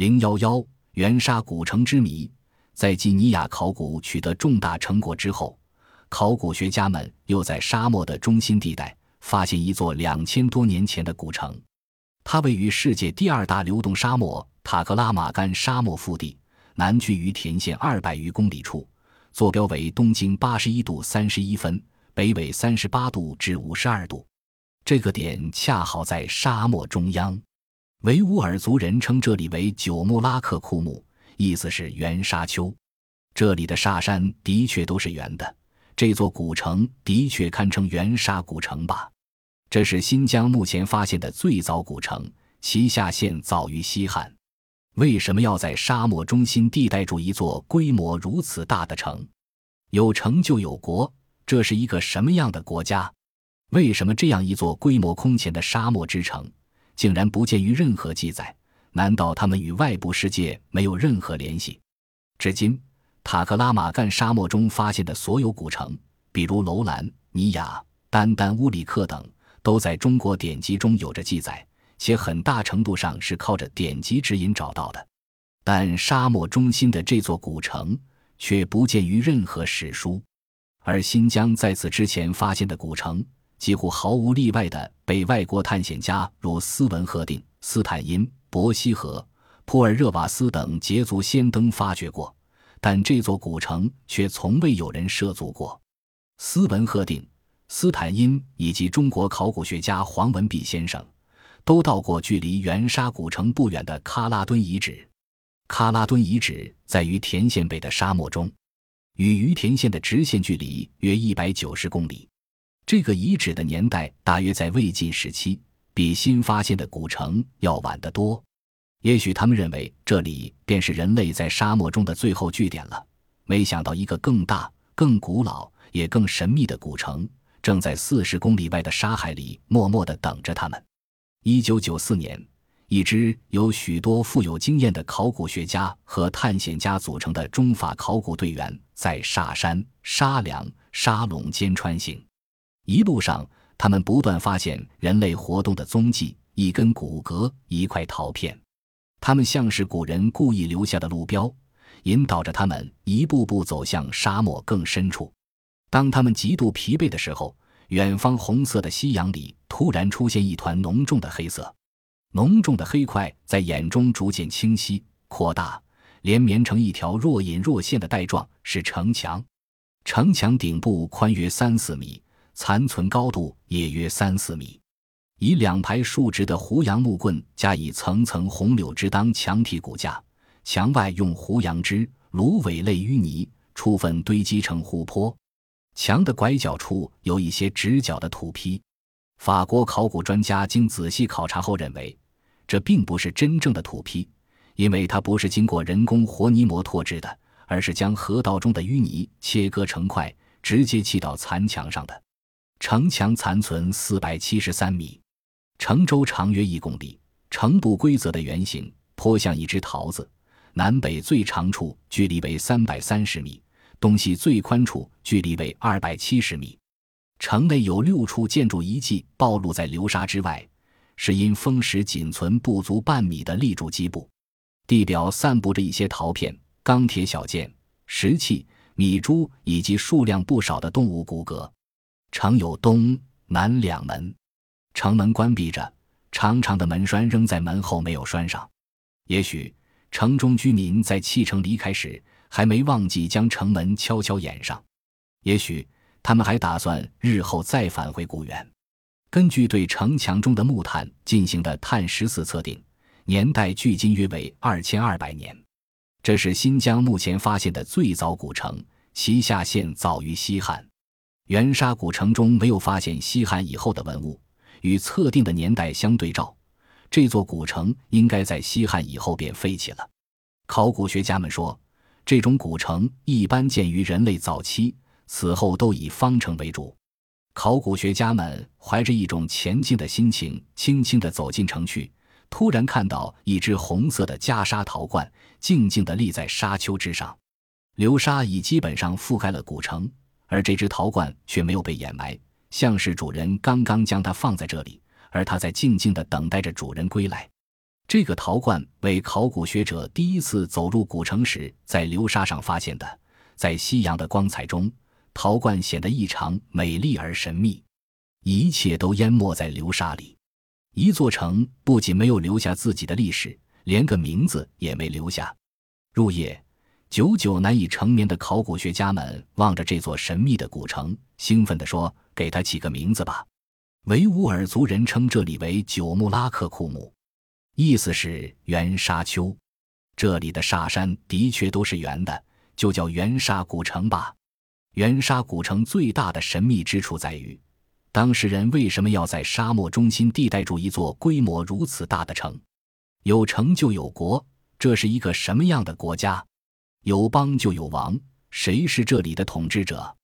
零幺幺元沙古城之谜，在基尼亚考古取得重大成果之后，考古学家们又在沙漠的中心地带发现一座两千多年前的古城。它位于世界第二大流动沙漠塔克拉玛干沙漠腹地，南距于田县二百余公里处，坐标为东经八十一度三十一分，北纬三十八度至五十二度。这个点恰好在沙漠中央。维吾尔族人称这里为九木拉克库木，意思是圆沙丘。这里的沙山的确都是圆的，这座古城的确堪称圆沙古城吧？这是新疆目前发现的最早古城，其下线早于西汉。为什么要在沙漠中心地带筑一座规模如此大的城？有城就有国，这是一个什么样的国家？为什么这样一座规模空前的沙漠之城？竟然不见于任何记载，难道他们与外部世界没有任何联系？至今，塔克拉玛干沙漠中发现的所有古城，比如楼兰、尼雅、丹丹乌里克等，都在中国典籍中有着记载，且很大程度上是靠着典籍指引找到的。但沙漠中心的这座古城却不见于任何史书，而新疆在此之前发现的古城。几乎毫无例外地被外国探险家如斯文赫定、斯坦因、伯希和、普尔热瓦斯等捷足先登发掘过，但这座古城却从未有人涉足过。斯文赫定、斯坦因以及中国考古学家黄文弼先生，都到过距离元沙古城不远的喀拉敦遗址。喀拉敦遗址在于田县北的沙漠中，与于田县的直线距离约一百九十公里。这个遗址的年代大约在魏晋时期，比新发现的古城要晚得多。也许他们认为这里便是人类在沙漠中的最后据点了。没想到，一个更大、更古老也更神秘的古城，正在四十公里外的沙海里默默地等着他们。一九九四年，一支由许多富有经验的考古学家和探险家组成的中法考古队员，在沙山、沙梁、沙垄间穿行。一路上，他们不断发现人类活动的踪迹：一根骨骼，一块陶片。他们像是古人故意留下的路标，引导着他们一步步走向沙漠更深处。当他们极度疲惫的时候，远方红色的夕阳里突然出现一团浓重的黑色。浓重的黑块在眼中逐渐清晰、扩大，连绵成一条若隐若现的带状，是城墙。城墙顶部宽约三四米。残存高度也约三四米，以两排竖直的胡杨木棍加以层层红柳枝当墙体骨架，墙外用胡杨枝、芦苇类淤泥充分堆积成湖泊。墙的拐角处有一些直角的土坯。法国考古专家经仔细考察后认为，这并不是真正的土坯，因为它不是经过人工活泥膜拓制的，而是将河道中的淤泥切割成块，直接砌到残墙上的。城墙残存四百七十三米，城周长约一公里，呈不规则的圆形，颇像一只桃子。南北最长处距离为三百三十米，东西最宽处距离为二百七十米。城内有六处建筑遗迹暴露在流沙之外，是因风蚀仅存不足半米的立柱基部。地表散布着一些陶片、钢铁小件、石器、米珠以及数量不少的动物骨骼。城有东南两门，城门关闭着，长长的门栓扔在门后，没有拴上。也许城中居民在弃城离开时，还没忘记将城门悄悄掩上。也许他们还打算日后再返回古原。根据对城墙中的木炭进行的碳十四测定，年代距今约为二千二百年。这是新疆目前发现的最早古城，其下线早于西汉。元沙古城中没有发现西汉以后的文物，与测定的年代相对照，这座古城应该在西汉以后便废弃了。考古学家们说，这种古城一般建于人类早期，此后都以方城为主。考古学家们怀着一种前进的心情，轻轻地走进城去，突然看到一只红色的袈裟陶罐静静地立在沙丘之上，流沙已基本上覆盖了古城。而这只陶罐却没有被掩埋，像是主人刚刚将它放在这里，而它在静静地等待着主人归来。这个陶罐为考古学者第一次走入古城时在流沙上发现的。在夕阳的光彩中，陶罐显得异常美丽而神秘，一切都淹没在流沙里。一座城不仅没有留下自己的历史，连个名字也没留下。入夜，久久难以成眠的考古学家们望着这座神秘的古城，兴奋地说：“给它起个名字吧！”维吾尔族人称这里为九木拉克库姆，意思是圆沙丘。这里的沙山的确都是圆的，就叫圆沙古城吧。圆沙古城最大的神秘之处在于，当事人为什么要在沙漠中心地带筑一座规模如此大的城？有城就有国，这是一个什么样的国家？有邦就有王，谁是这里的统治者？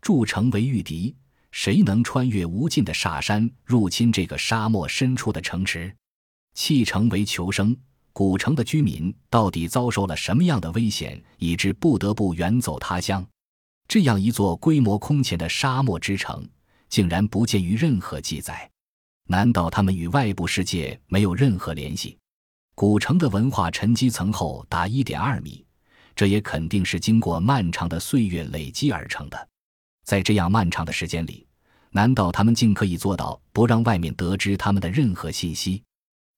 筑城为御敌。谁能穿越无尽的沙山入侵这个沙漠深处的城池？弃城为求生，古城的居民到底遭受了什么样的危险，以致不得不远走他乡？这样一座规模空前的沙漠之城，竟然不见于任何记载。难道他们与外部世界没有任何联系？古城的文化沉积层厚达一点二米，这也肯定是经过漫长的岁月累积而成的。在这样漫长的时间里，难道他们竟可以做到不让外面得知他们的任何信息？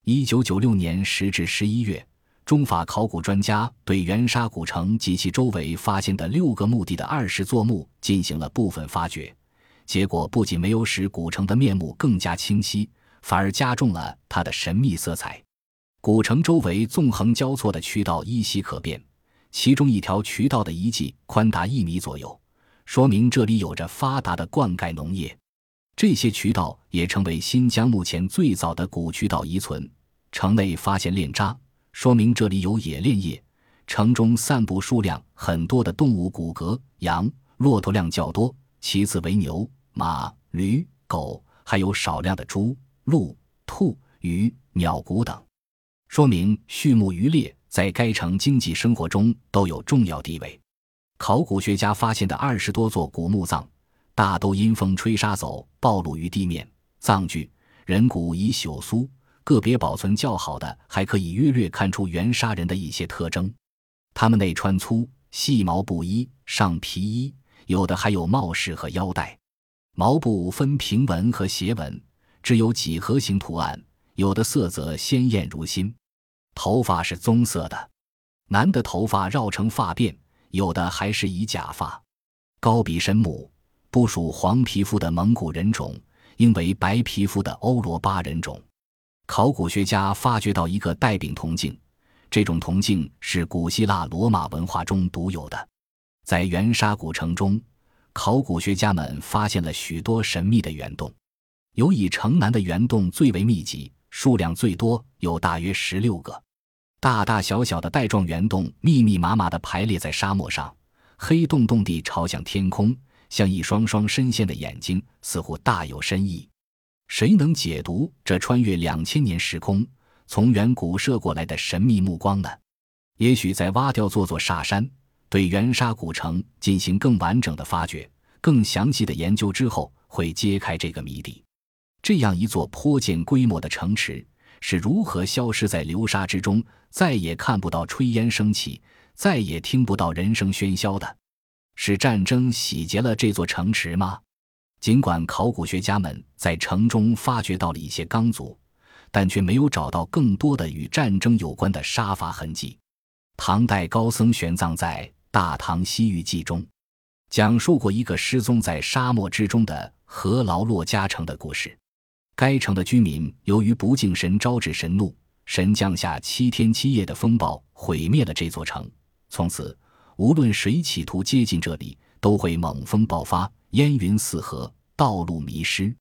一九九六年十至十一月，中法考古专家对圆沙古城及其周围发现的六个墓地的二十座墓进行了部分发掘，结果不仅没有使古城的面目更加清晰，反而加重了它的神秘色彩。古城周围纵横交错的渠道依稀可辨，其中一条渠道的遗迹宽达一米左右。说明这里有着发达的灌溉农业，这些渠道也成为新疆目前最早的古渠道遗存。城内发现炼渣，说明这里有冶炼业。城中散布数量很多的动物骨骼，羊、骆驼量较多，其次为牛、马、驴、狗，还有少量的猪、鹿、兔、鱼、鸟骨等，说明畜牧渔猎在该城经济生活中都有重要地位。考古学家发现的二十多座古墓葬，大都因风吹沙走，暴露于地面。葬具人骨已朽酥，个别保存较好的还可以约略看出原沙人的一些特征。他们内穿粗细毛布衣，上皮衣，有的还有帽饰和腰带。毛布分平纹和斜纹，只有几何形图案，有的色泽鲜艳如新。头发是棕色的，男的头发绕成发辫。有的还是以假发，高鼻深目，不属黄皮肤的蒙古人种，应为白皮肤的欧罗巴人种。考古学家发掘到一个带柄铜镜，这种铜镜是古希腊罗马文化中独有的。在元沙古城中，考古学家们发现了许多神秘的圆洞，有以城南的圆洞最为密集，数量最多，有大约十六个。大大小小的带状圆洞密密麻麻地排列在沙漠上，黑洞洞地朝向天空，像一双双深陷的眼睛，似乎大有深意。谁能解读这穿越两千年时空、从远古射过来的神秘目光呢？也许在挖掉座座沙山，对圆沙古城进行更完整的发掘、更详细的研究之后，会揭开这个谜底。这样一座颇见规模的城池。是如何消失在流沙之中，再也看不到炊烟升起，再也听不到人声喧嚣的？是战争洗劫了这座城池吗？尽管考古学家们在城中发掘到了一些钢组，但却没有找到更多的与战争有关的杀伐痕迹。唐代高僧玄奘在《大唐西域记》中，讲述过一个失踪在沙漠之中的何劳洛家城的故事。该城的居民由于不敬神招致神怒，神降下七天七夜的风暴，毁灭了这座城。从此，无论谁企图接近这里，都会猛风爆发，烟云四合，道路迷失。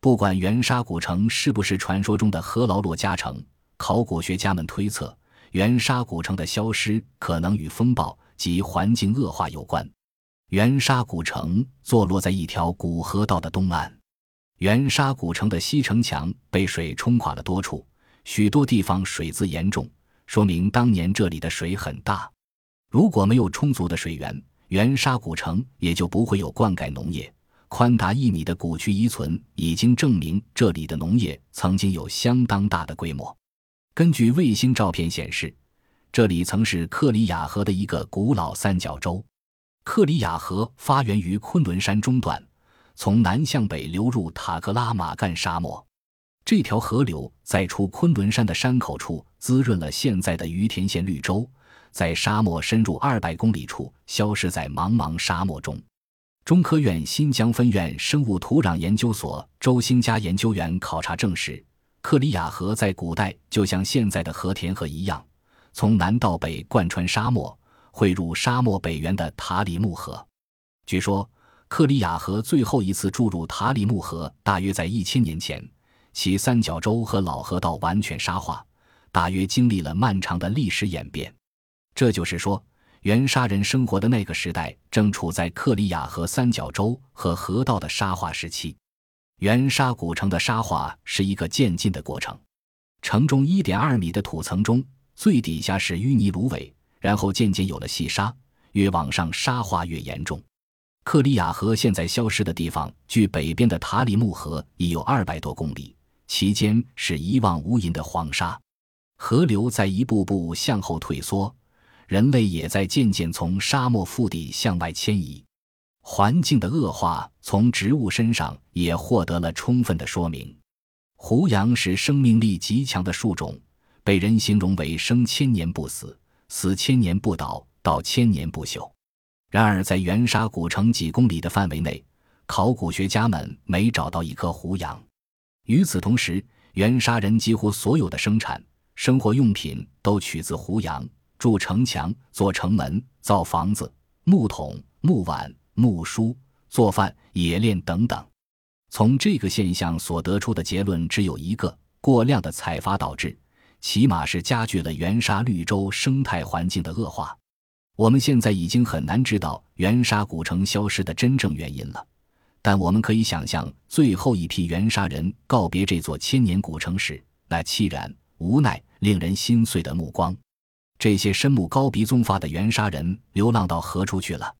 不管元沙古城是不是传说中的何劳洛家城，考古学家们推测，元沙古城的消失可能与风暴及环境恶化有关。元沙古城坐落在一条古河道的东岸。元沙古城的西城墙被水冲垮了多处，许多地方水渍严重，说明当年这里的水很大。如果没有充足的水源，圆沙古城也就不会有灌溉农业。宽达一米的古区遗存已经证明这里的农业曾经有相当大的规模。根据卫星照片显示，这里曾是克里雅河的一个古老三角洲。克里雅河发源于昆仑山中段，从南向北流入塔克拉玛干沙漠。这条河流在出昆仑山的山口处滋润了现在的于田县绿洲，在沙漠深入二百公里处消失在茫茫沙漠中。中科院新疆分院生物土壤研究所周兴佳研究员考察证实，克里雅河在古代就像现在的和田河一样，从南到北贯穿沙漠，汇入沙漠北缘的塔里木河。据说，克里亚河最后一次注入塔里木河大约在一千年前，其三角洲和老河道完全沙化，大约经历了漫长的历史演变。这就是说。原沙人生活的那个时代正处在克里亚河三角洲和河道的沙化时期。原沙古城的沙化是一个渐进的过程，城中一点二米的土层中最底下是淤泥芦苇，然后渐渐有了细沙，越往上沙化越严重。克里亚河现在消失的地方，距北边的塔里木河已有二百多公里，其间是一望无垠的黄沙，河流在一步步向后退缩。人类也在渐渐从沙漠腹地向外迁移，环境的恶化从植物身上也获得了充分的说明。胡杨是生命力极强的树种，被人形容为生千年不死，死千年不倒，到千年不朽。然而，在元沙古城几公里的范围内，考古学家们没找到一棵胡杨。与此同时，元沙人几乎所有的生产生活用品都取自胡杨。筑城墙、做城门、造房子、木桶、木碗、木梳、做饭、冶炼等等。从这个现象所得出的结论只有一个：过量的采伐导致，起码是加剧了元沙绿洲生态环境的恶化。我们现在已经很难知道原沙古城消失的真正原因了，但我们可以想象，最后一批原沙人告别这座千年古城时那凄然、无奈、令人心碎的目光。这些深目高鼻棕发的原沙人流浪到何处去了？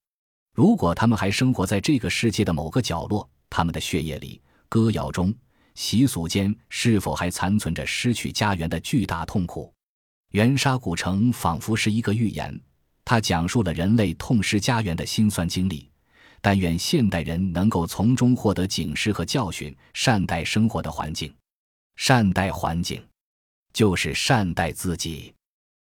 如果他们还生活在这个世界的某个角落，他们的血液里、歌谣中、习俗间，是否还残存着失去家园的巨大痛苦？原沙古城仿佛是一个寓言，他讲述了人类痛失家园的辛酸经历。但愿现代人能够从中获得警示和教训，善待生活的环境。善待环境，就是善待自己。